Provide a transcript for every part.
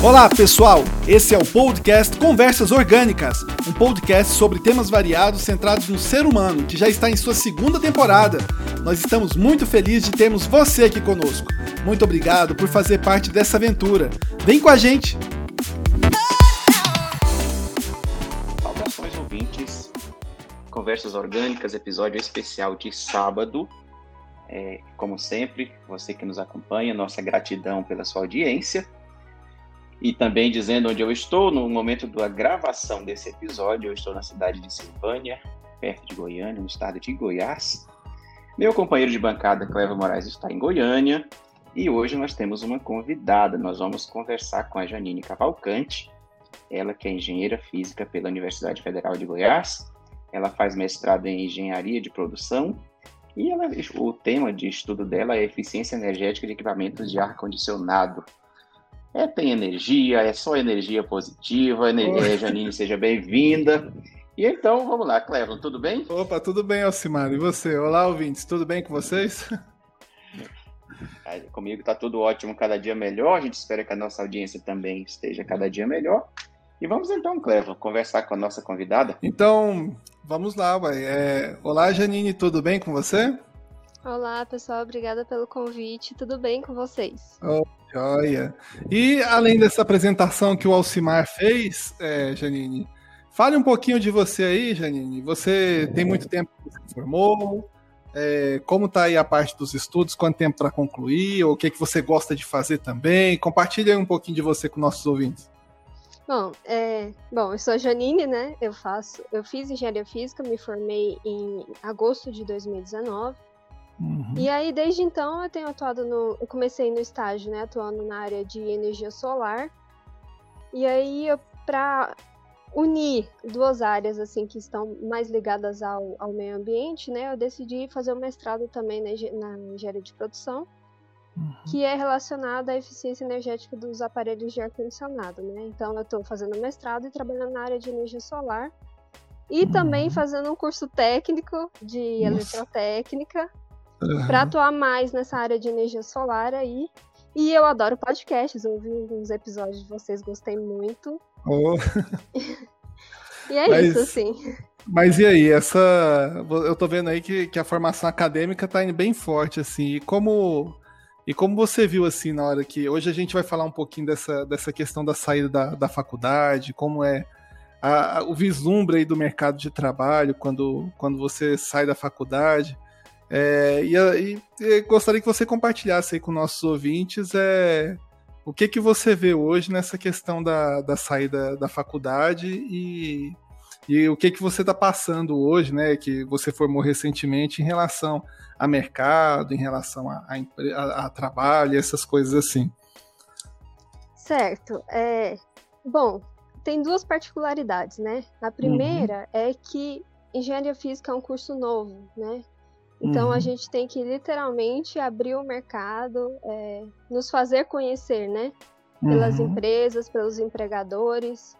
Olá, pessoal! Esse é o podcast Conversas Orgânicas, um podcast sobre temas variados centrados no ser humano, que já está em sua segunda temporada. Nós estamos muito felizes de termos você aqui conosco. Muito obrigado por fazer parte dessa aventura. Vem com a gente! Saudações ouvintes, Conversas Orgânicas, episódio especial de sábado. É, como sempre, você que nos acompanha, nossa gratidão pela sua audiência e também dizendo onde eu estou no momento da gravação desse episódio. Eu estou na cidade de Silvânia, perto de Goiânia, no estado de Goiás. Meu companheiro de bancada, Clevo Moraes, está em Goiânia e hoje nós temos uma convidada. Nós vamos conversar com a Janine Cavalcante, ela que é engenheira física pela Universidade Federal de Goiás. Ela faz mestrado em engenharia de produção e ela, o tema de estudo dela é eficiência energética de equipamentos de ar condicionado. É, tem energia, é só energia positiva. Energia, Janine, seja bem-vinda. E então, vamos lá, Cleveland, tudo bem? Opa, tudo bem, Alcimar. E você? Olá, ouvintes, tudo bem com vocês? Comigo está tudo ótimo, cada dia melhor. A gente espera que a nossa audiência também esteja cada dia melhor. E vamos então, Cleveland, conversar com a nossa convidada. Então, vamos lá, vai. É... Olá, Janine, tudo bem com você? Olá, pessoal, obrigada pelo convite. Tudo bem com vocês? Oh, joia. E além dessa apresentação que o Alcimar fez, é, Janine, fale um pouquinho de você aí, Janine. Você tem muito tempo que você formou? É, como está aí a parte dos estudos? Quanto tempo para concluir? O que, que você gosta de fazer também? Compartilhe um pouquinho de você com nossos ouvintes. Bom, é, bom, eu sou Janine, né? Eu faço, eu fiz engenharia física, me formei em agosto de 2019. Uhum. E aí, desde então, eu tenho atuado no. Eu comecei no estágio, né? Atuando na área de energia solar. E aí, para unir duas áreas, assim, que estão mais ligadas ao, ao meio ambiente, né? Eu decidi fazer um mestrado também na, na engenharia de produção, uhum. que é relacionado à eficiência energética dos aparelhos de ar-condicionado, né? Então, eu estou fazendo mestrado e trabalhando na área de energia solar. E uhum. também fazendo um curso técnico de Nossa. eletrotécnica uhum. para atuar mais nessa área de energia solar aí. E eu adoro podcasts, eu ouvi alguns episódios de vocês, gostei muito. Oh. e é mas, isso, assim. Mas e aí, essa. Eu tô vendo aí que, que a formação acadêmica tá indo bem forte, assim. E como. E como você viu assim na hora que. Hoje a gente vai falar um pouquinho dessa, dessa questão da saída da, da faculdade, como é a, a, o vislumbre aí do mercado de trabalho quando, quando você sai da faculdade. É, e, e, e, gostaria que você compartilhasse aí com nossos ouvintes é, o que, que você vê hoje nessa questão da, da saída da faculdade e, e o que, que você está passando hoje, né? Que você formou recentemente em relação a mercado, em relação a, a, a trabalho, essas coisas assim. Certo. É, bom, tem duas particularidades, né? A primeira uhum. é que engenharia física é um curso novo, né? Então uhum. a gente tem que literalmente abrir o mercado, é, nos fazer conhecer, né? Pelas uhum. empresas, pelos empregadores.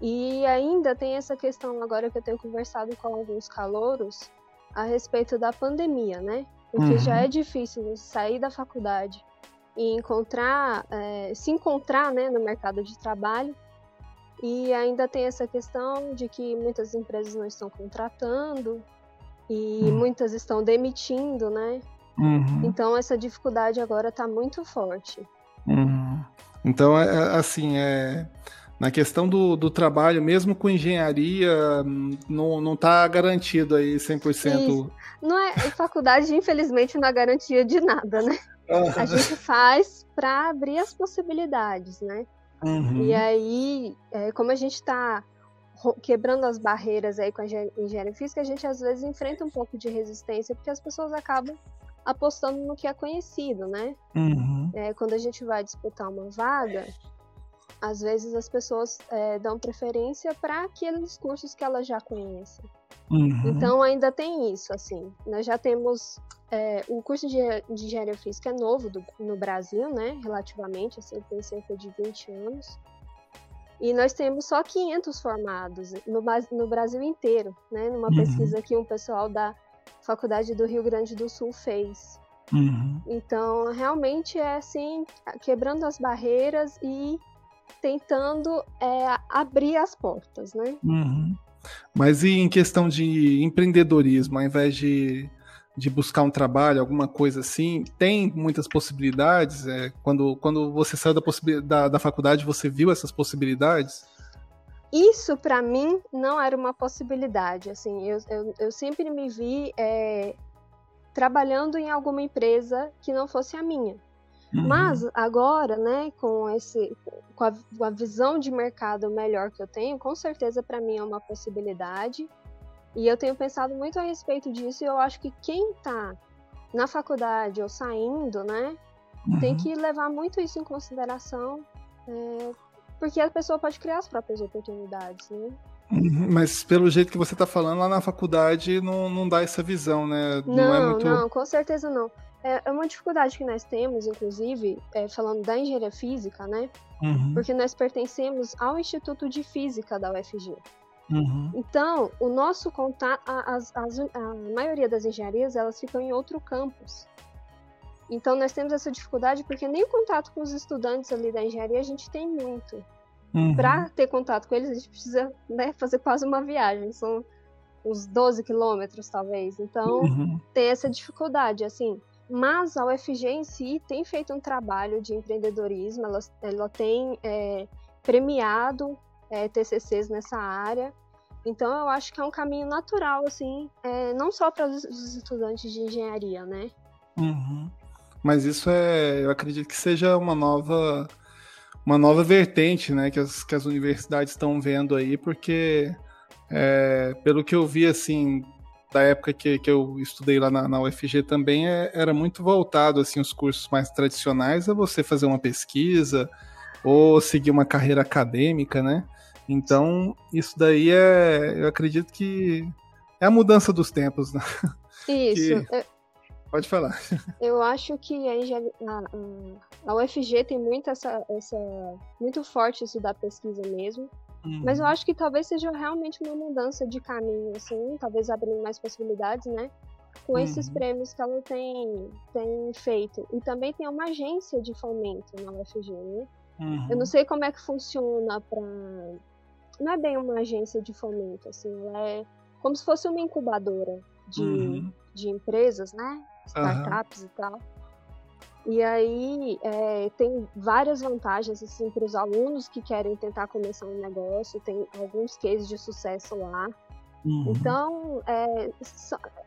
E ainda tem essa questão agora que eu tenho conversado com alguns calouros a respeito da pandemia, né? Porque uhum. já é difícil sair da faculdade e encontrar, é, se encontrar né, no mercado de trabalho. E ainda tem essa questão de que muitas empresas não estão contratando, e uhum. muitas estão demitindo, né? Uhum. Então essa dificuldade agora está muito forte. Uhum. Então, é, é, assim, é, na questão do, do trabalho, mesmo com engenharia, não, não tá garantido aí 100%. Isso. Não é, faculdade, infelizmente, não é garantia de nada, né? A gente faz para abrir as possibilidades, né? Uhum. E aí, é, como a gente está quebrando as barreiras aí com a engenharia física, a gente às vezes enfrenta um pouco de resistência, porque as pessoas acabam apostando no que é conhecido, né? Uhum. É, quando a gente vai disputar uma vaga, às vezes as pessoas é, dão preferência para aqueles cursos que elas já conhecem. Uhum. Então ainda tem isso, assim. Nós já temos é, o curso de, de engenharia física é novo do, no Brasil, né? Relativamente, assim, tem cerca de 20 anos. E nós temos só 500 formados no, no Brasil inteiro, né? Numa uhum. pesquisa que um pessoal da Faculdade do Rio Grande do Sul fez. Uhum. Então, realmente é assim, quebrando as barreiras e tentando é, abrir as portas, né? Uhum. Mas e em questão de empreendedorismo, ao invés de, de buscar um trabalho, alguma coisa assim, tem muitas possibilidades? É, quando, quando você saiu da, da, da faculdade, você viu essas possibilidades? Isso para mim não era uma possibilidade. Assim, eu, eu, eu sempre me vi é, trabalhando em alguma empresa que não fosse a minha. Uhum. Mas agora, né, com esse, com a, com a, visão de mercado melhor que eu tenho, com certeza para mim é uma possibilidade. E eu tenho pensado muito a respeito disso. E eu acho que quem está na faculdade ou saindo, né, uhum. tem que levar muito isso em consideração, é, porque a pessoa pode criar as próprias oportunidades, né? Uhum, mas pelo jeito que você está falando, lá na faculdade não, não dá essa visão, né? Não, não, é muito... não com certeza não. É, é uma dificuldade que nós temos, inclusive, é, falando da engenharia física, né? Uhum. Porque nós pertencemos ao Instituto de Física da UFG. Uhum. Então, o nosso contato, a, a, a, maioria das engenharias, elas ficam em outro campus. Então, nós temos essa dificuldade porque nem o contato com os estudantes ali da engenharia a gente tem muito. Uhum. Para ter contato com eles, a gente precisa né, fazer quase uma viagem. São uns 12 quilômetros, talvez. Então, uhum. tem essa dificuldade, assim. Mas a UFG em si tem feito um trabalho de empreendedorismo, ela, ela tem é, premiado é, TCCs nessa área. Então, eu acho que é um caminho natural, assim, é, não só para os estudantes de engenharia, né? Uhum. Mas isso é, eu acredito que seja uma nova, uma nova vertente, né, que as, que as universidades estão vendo aí, porque é, pelo que eu vi, assim, da época que, que eu estudei lá na, na UFG também, é, era muito voltado, assim, os cursos mais tradicionais a você fazer uma pesquisa ou seguir uma carreira acadêmica, né? Então, isso daí é, eu acredito que é a mudança dos tempos, né? Isso. Que... Pode falar. Eu acho que a, UFG tem muito essa, essa muito forte isso da pesquisa mesmo. Uhum. Mas eu uhum. acho que talvez seja realmente uma mudança de caminho, assim, talvez abrindo mais possibilidades, né? Com uhum. esses prêmios que ela tem, tem feito. E também tem uma agência de fomento na UFG, né? Uhum. Eu não sei como é que funciona para Não é bem uma agência de fomento, assim, ela é como se fosse uma incubadora de, uhum. de empresas, né? Startups e tal. E aí é, tem várias vantagens assim, para os alunos que querem tentar começar um negócio, tem alguns cases de sucesso lá. Uhum. Então, é,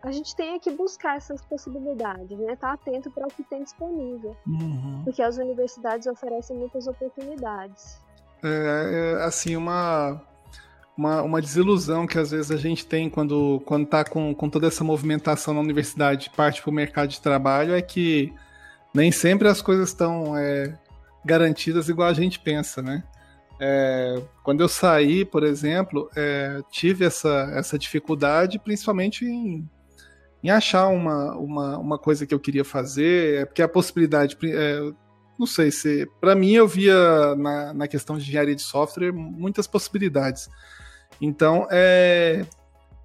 a gente tem que buscar essas possibilidades, né? Estar tá atento para o que tem disponível. Uhum. Porque as universidades oferecem muitas oportunidades. É, é, assim, uma, uma, uma desilusão que às vezes a gente tem quando, quando tá com, com toda essa movimentação na universidade parte para o mercado de trabalho é que nem sempre as coisas estão é, garantidas igual a gente pensa, né? É, quando eu saí, por exemplo, é, tive essa, essa dificuldade, principalmente em, em achar uma, uma, uma coisa que eu queria fazer, é, porque a possibilidade, é, não sei se, para mim eu via na, na questão de engenharia de software muitas possibilidades. Então, é,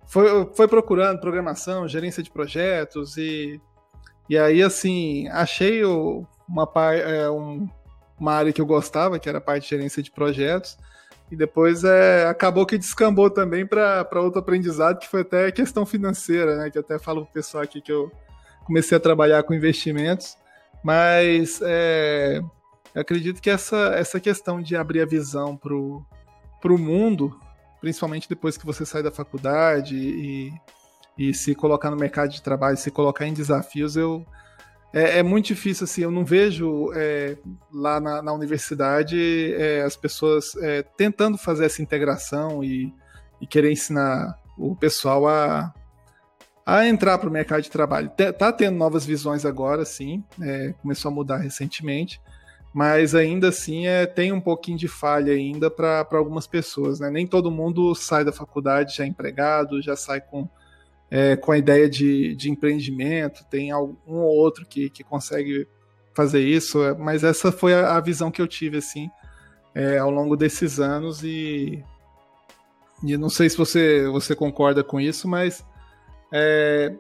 foi, foi procurando programação, gerência de projetos e e aí, assim, achei o, uma, é, um, uma área que eu gostava, que era a parte de gerência de projetos, e depois é, acabou que descambou também para outro aprendizado, que foi até questão financeira, né? Que até falo pro pessoal aqui que eu comecei a trabalhar com investimentos, mas é, eu acredito que essa, essa questão de abrir a visão para o mundo, principalmente depois que você sai da faculdade e e se colocar no mercado de trabalho, se colocar em desafios, eu é, é muito difícil assim. Eu não vejo é, lá na, na universidade é, as pessoas é, tentando fazer essa integração e, e, querer ensinar o pessoal a, a entrar para o mercado de trabalho. Tá tendo novas visões agora, sim. É, começou a mudar recentemente mas ainda assim é, tem um pouquinho de falha ainda para algumas pessoas. Né? Nem todo mundo sai da faculdade já empregado, já sai com é, com a ideia de, de empreendimento, tem algum ou outro que, que consegue fazer isso, é, mas essa foi a, a visão que eu tive assim é, ao longo desses anos e, e não sei se você, você concorda com isso, mas é,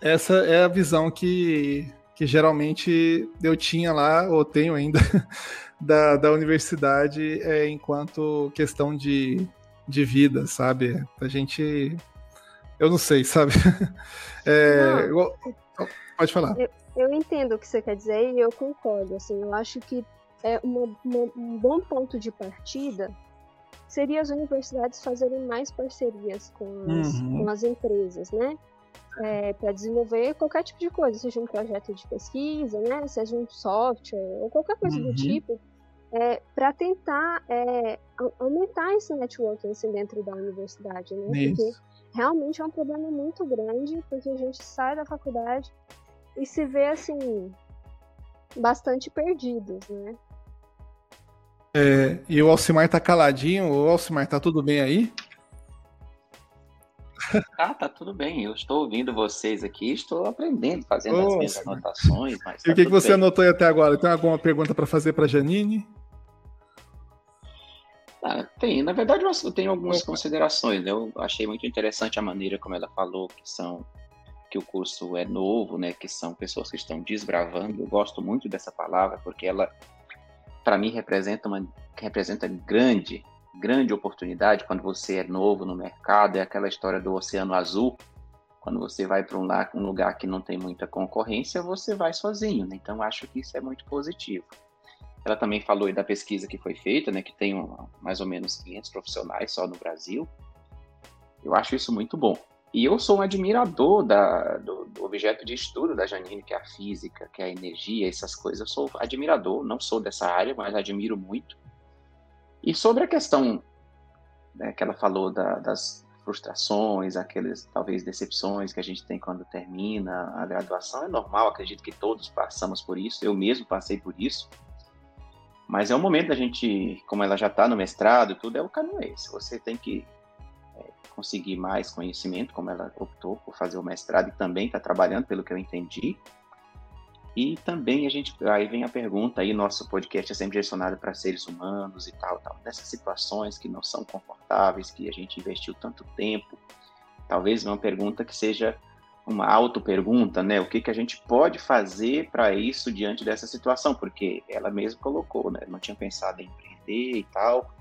essa é a visão que, que geralmente eu tinha lá, ou tenho ainda, da, da universidade é, enquanto questão de, de vida, sabe? A gente. Eu não sei, sabe? É, não, pode falar. Eu, eu, entendo o que você quer dizer e eu concordo. Assim, eu acho que é uma, uma, um bom ponto de partida seria as universidades fazerem mais parcerias com as, uhum. com as empresas, né? É, para desenvolver qualquer tipo de coisa, seja um projeto de pesquisa, né? Seja um software ou qualquer coisa uhum. do tipo, é, para tentar é, aumentar esse networking assim, dentro da universidade, né? Isso. Porque realmente é um problema muito grande, porque a gente sai da faculdade e se vê assim bastante perdidos, né? É, e o Alcimar tá caladinho. O Alcimar, tá tudo bem aí? Ah, tá tudo bem. Eu estou ouvindo vocês aqui, estou aprendendo, fazendo as minhas anotações. Mas e o tá que, que você bem. anotou até agora? Tem alguma pergunta para fazer para Janine? Ah, tem, na verdade eu tenho algumas considerações. Né? Eu achei muito interessante a maneira como ela falou que são que o curso é novo, né? Que são pessoas que estão desbravando. Eu gosto muito dessa palavra porque ela para mim representa uma representa grande grande oportunidade quando você é novo no mercado. É aquela história do oceano azul. Quando você vai para um, um, lugar que não tem muita concorrência você vai sozinho né? então acho que isso é muito positivo. Ela também falou da pesquisa que foi feita né? Que tem um, mais ou menos 500 profissionais só no Brasil. Eu acho isso muito bom. E eu sou um admirador da, do, objeto de estudo da Janine, que é a física, que é a energia, essas coisas. Eu sou admirador, não sou dessa área, mas admiro muito. E sobre a questão né, que ela falou da, das frustrações, aquelas talvez decepções que a gente tem quando termina a graduação, é normal, acredito que todos passamos por isso, eu mesmo passei por isso. Mas é o momento da gente, como ela já está no mestrado, tudo é o caminho esse. Você tem que conseguir mais conhecimento, como ela optou por fazer o mestrado e também está trabalhando, pelo que eu entendi. E também a gente, aí vem a pergunta, aí nosso podcast é sempre direcionado para seres humanos e tal, tal, nessas situações que não são confortáveis, que a gente investiu tanto tempo. Talvez uma pergunta que seja uma auto-pergunta, né? O que, que a gente pode fazer para isso diante dessa situação? Porque ela mesma colocou, né? Não tinha pensado em empreender e tal,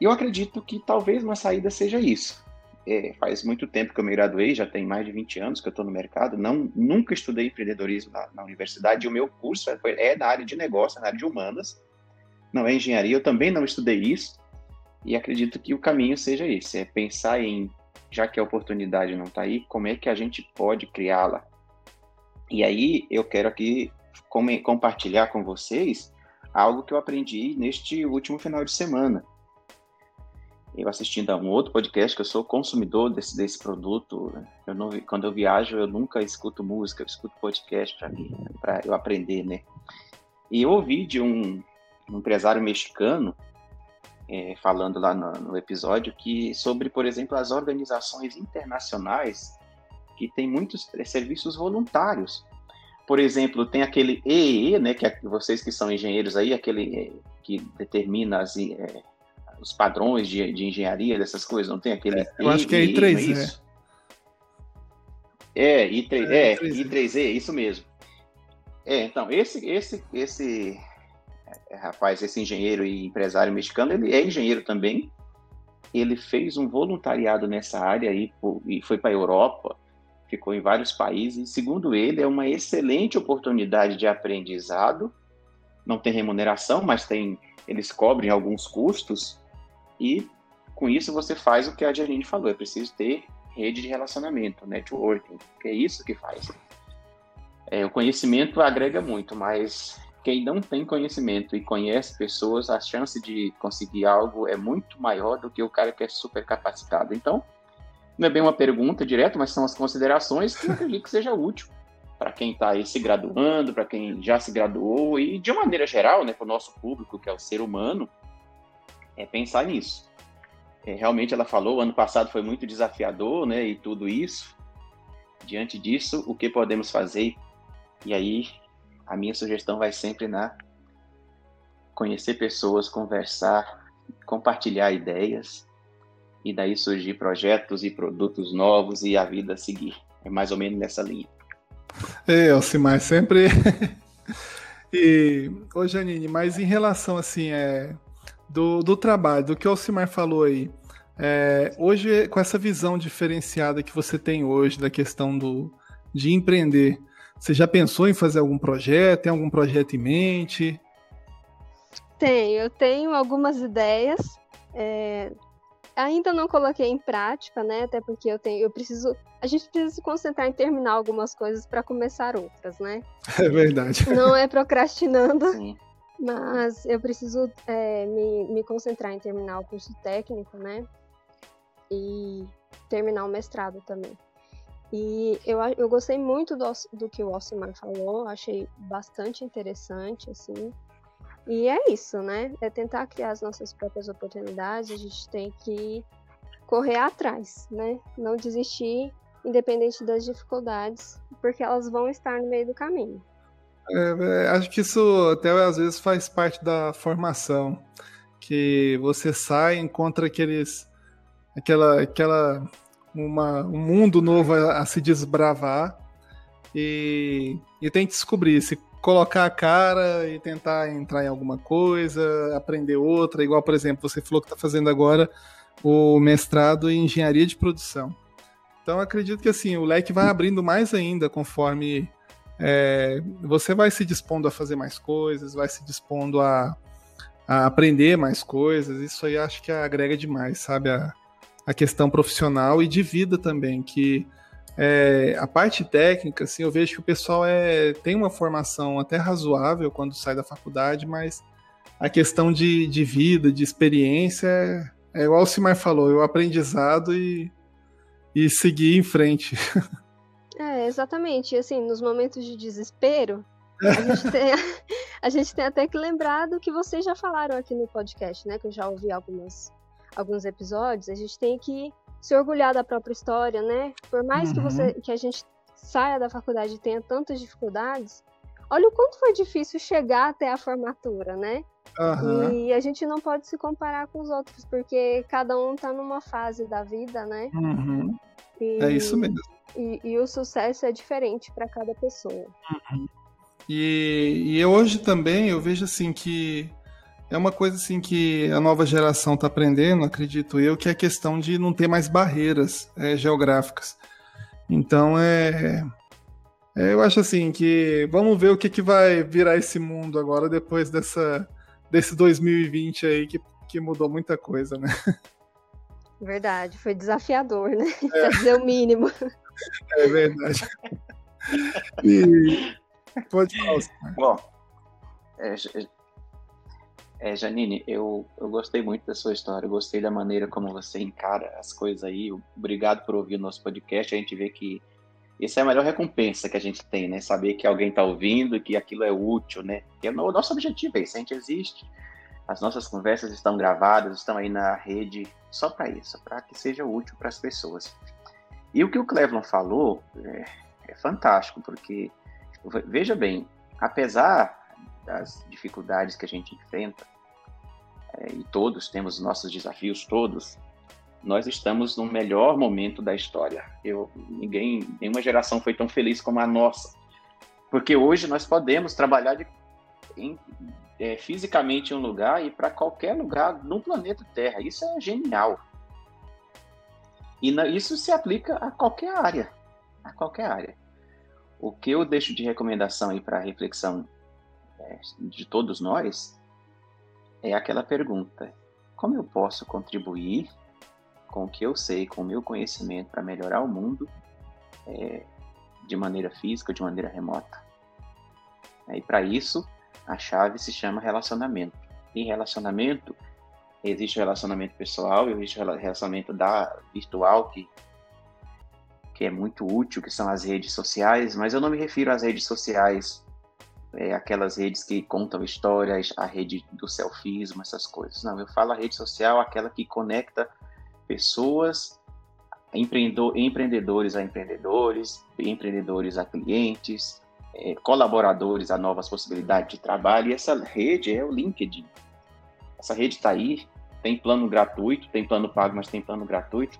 e eu acredito que talvez uma saída seja isso. É, faz muito tempo que eu me graduei, já tem mais de 20 anos que eu estou no mercado, não, nunca estudei empreendedorismo na, na universidade, e o meu curso é, é da área de negócio, na área de humanas, não é engenharia, eu também não estudei isso, e acredito que o caminho seja esse, é pensar em, já que a oportunidade não está aí, como é que a gente pode criá-la? E aí eu quero aqui compartilhar com vocês algo que eu aprendi neste último final de semana eu assistindo a um outro podcast, que eu sou consumidor desse, desse produto. Né? Eu não, quando eu viajo, eu nunca escuto música, eu escuto podcast para eu aprender, né? E eu ouvi de um, um empresário mexicano é, falando lá no, no, episódio que sobre, por exemplo, as organizações internacionais que têm muitos é, serviços voluntários. Por exemplo, tem aquele EE, né, que é, vocês que são engenheiros aí, aquele é, que determina as, é, os padrões de, de engenharia, dessas coisas, não tem aquele. É, eu acho que é I3, é né? É, I3, é, é I3E, 3 e isso mesmo. É, então, esse, esse, esse é, rapaz, esse engenheiro e empresário mexicano, ele é engenheiro também. Ele fez um voluntariado nessa área aí, e foi para a Europa, ficou em vários países. Segundo ele, é uma excelente oportunidade de aprendizado. Não tem remuneração, mas tem, eles cobrem alguns custos e com isso você faz o que a Janine falou, é preciso ter rede de relacionamento, networking, que é isso que faz. É, o conhecimento agrega muito, mas quem não tem conhecimento e conhece pessoas, a chance de conseguir algo é muito maior do que o cara que é super capacitado. Então, não é bem uma pergunta direta, mas são as considerações que eu acredito que seja útil para quem está aí se graduando, para quem já se graduou e de maneira geral, né, para o nosso público, que é o ser humano, é pensar nisso. É, realmente ela falou, ano passado foi muito desafiador, né, e tudo isso. Diante disso, o que podemos fazer? E aí, a minha sugestão vai sempre na conhecer pessoas, conversar, compartilhar ideias, e daí surgir projetos e produtos novos e a vida seguir. É mais ou menos nessa linha. É, Alcimar, sempre E, ô Janine, mas em relação assim, é, do, do trabalho, do que o Alcimar falou aí, é, hoje, com essa visão diferenciada que você tem hoje da questão do, de empreender, você já pensou em fazer algum projeto? Tem algum projeto em mente? Tenho, eu tenho algumas ideias. É, ainda não coloquei em prática, né? Até porque eu tenho, eu preciso, a gente precisa se concentrar em terminar algumas coisas para começar outras, né? É verdade. Não é procrastinando, Sim. Mas eu preciso é, me, me concentrar em terminar o curso técnico, né? E terminar o mestrado também. E eu, eu gostei muito do, do que o Alcimar falou, achei bastante interessante, assim. E é isso, né? É tentar criar as nossas próprias oportunidades, a gente tem que correr atrás, né? Não desistir, independente das dificuldades, porque elas vão estar no meio do caminho. É, acho que isso até às vezes faz parte da formação, que você sai, encontra aqueles, aquela, aquela uma, um mundo novo a, a se desbravar e, e tem que descobrir se colocar a cara e tentar entrar em alguma coisa, aprender outra, igual, por exemplo, você falou que está fazendo agora o mestrado em engenharia de produção. Então, acredito que assim, o leque vai abrindo mais ainda conforme é, você vai se dispondo a fazer mais coisas, vai se dispondo a, a aprender mais coisas. Isso aí acho que agrega demais, sabe? A, a questão profissional e de vida também, que é, a parte técnica, assim, eu vejo que o pessoal é, tem uma formação até razoável quando sai da faculdade, mas a questão de, de vida, de experiência, é, é igual o Simar falou, é o aprendizado e, e seguir em frente. É, exatamente. Assim, nos momentos de desespero, a gente, tem, a gente tem até que lembrar do que vocês já falaram aqui no podcast, né? Que eu já ouvi algumas, alguns episódios, a gente tem que se orgulhar da própria história, né? Por mais uhum. que você uhum. que a gente saia da faculdade e tenha tantas dificuldades, olha o quanto foi difícil chegar até a formatura, né? Uhum. E a gente não pode se comparar com os outros, porque cada um tá numa fase da vida, né? Uhum. E, é isso mesmo. E, e, o sucesso é diferente para cada pessoa. Uhum. E, e hoje também eu vejo assim que é uma coisa assim que a nova geração está aprendendo, acredito eu, que é a questão de não ter mais barreiras é, geográficas. Então é, é, eu acho assim que vamos ver o que, que vai virar esse mundo agora depois dessa desse 2020 aí que, que mudou muita coisa, né? Verdade, foi desafiador, né? É. Dizer o mínimo. É verdade. E pode falar. Bom, é, é, Janine, eu, eu gostei muito da sua história, gostei da maneira como você encara as coisas aí. Obrigado por ouvir o nosso podcast. A gente vê que essa é a melhor recompensa que a gente tem, né? Saber que alguém está ouvindo que aquilo é útil, né? Que é o nosso objetivo é isso, a gente existe. As nossas conversas estão gravadas, estão aí na rede só para isso, para que seja útil para as pessoas. E o que o Clevon falou é, é fantástico, porque veja bem, apesar das dificuldades que a gente enfrenta, é, e todos temos nossos desafios, todos, nós estamos no melhor momento da história. Eu, ninguém, nenhuma geração foi tão feliz como a nossa, porque hoje nós podemos trabalhar de, em, é, fisicamente em um lugar e para qualquer lugar no planeta Terra. Isso é genial. E na, isso se aplica a qualquer área, a qualquer área. O que eu deixo de recomendação aí para reflexão é, de todos nós é aquela pergunta: como eu posso contribuir com o que eu sei, com o meu conhecimento para melhorar o mundo é, de maneira física, de maneira remota? E para isso, a chave se chama relacionamento. Em relacionamento, existe o relacionamento pessoal, existe o relacionamento da virtual, que, que é muito útil, que são as redes sociais, mas eu não me refiro às redes sociais é, aquelas redes que contam histórias, a rede do selfismo, essas coisas. Não, eu falo a rede social, aquela que conecta pessoas, empreendedores a empreendedores, empreendedores a clientes, é, colaboradores a novas possibilidades de trabalho. E essa rede é o LinkedIn. Essa rede está aí, tem plano gratuito, tem plano pago, mas tem plano gratuito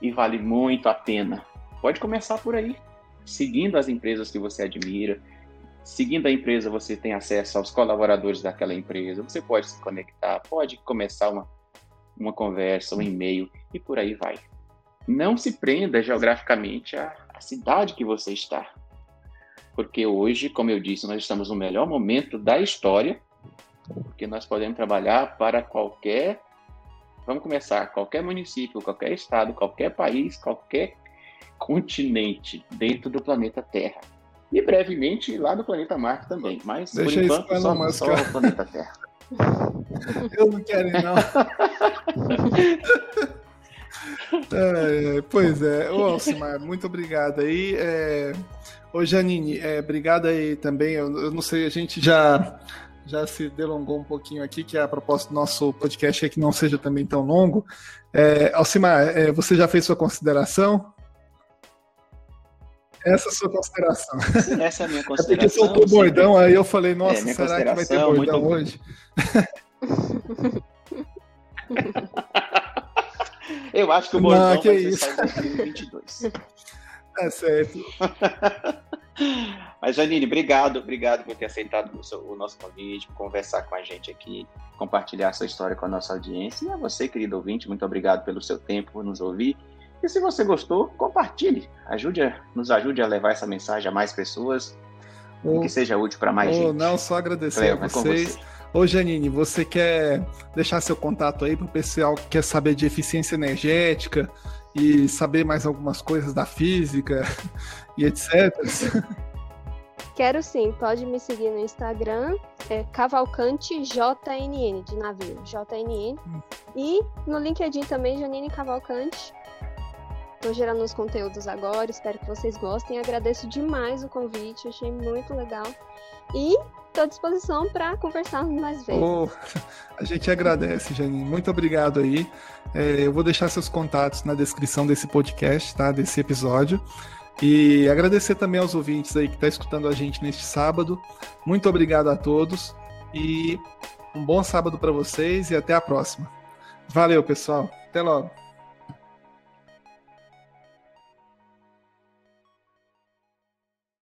e vale muito a pena. Pode começar por aí, seguindo as empresas que você admira, Seguindo a empresa, você tem acesso aos colaboradores daquela empresa, você pode se conectar, pode começar uma, uma conversa, um e-mail e por aí vai. Não se prenda geograficamente à, à cidade que você está. Porque hoje, como eu disse, nós estamos no melhor momento da história, porque nós podemos trabalhar para qualquer. Vamos começar, qualquer município, qualquer estado, qualquer país, qualquer continente dentro do planeta Terra. E brevemente lá no planeta Marte também. Mas Deixa por enquanto só, só o planeta Terra. Eu não quero não. é, pois é, ô Alcimar, muito obrigado aí. É... Ô Janine, é, obrigado aí também. Eu, eu, não sei, a gente já já se delongou um pouquinho aqui, que a proposta do nosso podcast é que não seja também tão longo. É, Alcimar, é, você já fez sua consideração? Essa é a sua consideração. Essa é a minha consideração. É porque soltou bordão, aí eu falei, nossa, é, será que vai ter bordão hoje? eu acho que o bordão Não, que vai isso. ser só em 2022. É certo. Mas, Janine, obrigado, obrigado por ter aceitado o, seu, o, nosso convite, por conversar com a gente aqui, compartilhar sua história com a nossa audiência. E a você, querido ouvinte, muito obrigado pelo seu tempo, por nos ouvir. E se você gostou, compartilhe. Ajude a, nos ajude a levar essa mensagem a mais pessoas. Que seja útil para mais gente. Não, só agradecer a vocês. Você. Ô Janine, você quer deixar seu contato aí para o pessoal que quer saber de eficiência energética e saber mais algumas coisas da física e etc? Quero sim, pode me seguir no Instagram, é Cavalcante JNN, de navio, JNN. Hum. E no LinkedIn também, Janine Cavalcante. Estou gerando uns conteúdos agora, espero que vocês gostem. Agradeço demais o convite, achei muito legal. E estou à disposição para conversarmos mais vezes. Oh, a gente agradece, Janine. Muito obrigado aí. É, eu vou deixar seus contatos na descrição desse podcast, tá? Desse episódio. E agradecer também aos ouvintes aí que estão tá escutando a gente neste sábado. Muito obrigado a todos e um bom sábado para vocês e até a próxima. Valeu, pessoal. Até logo.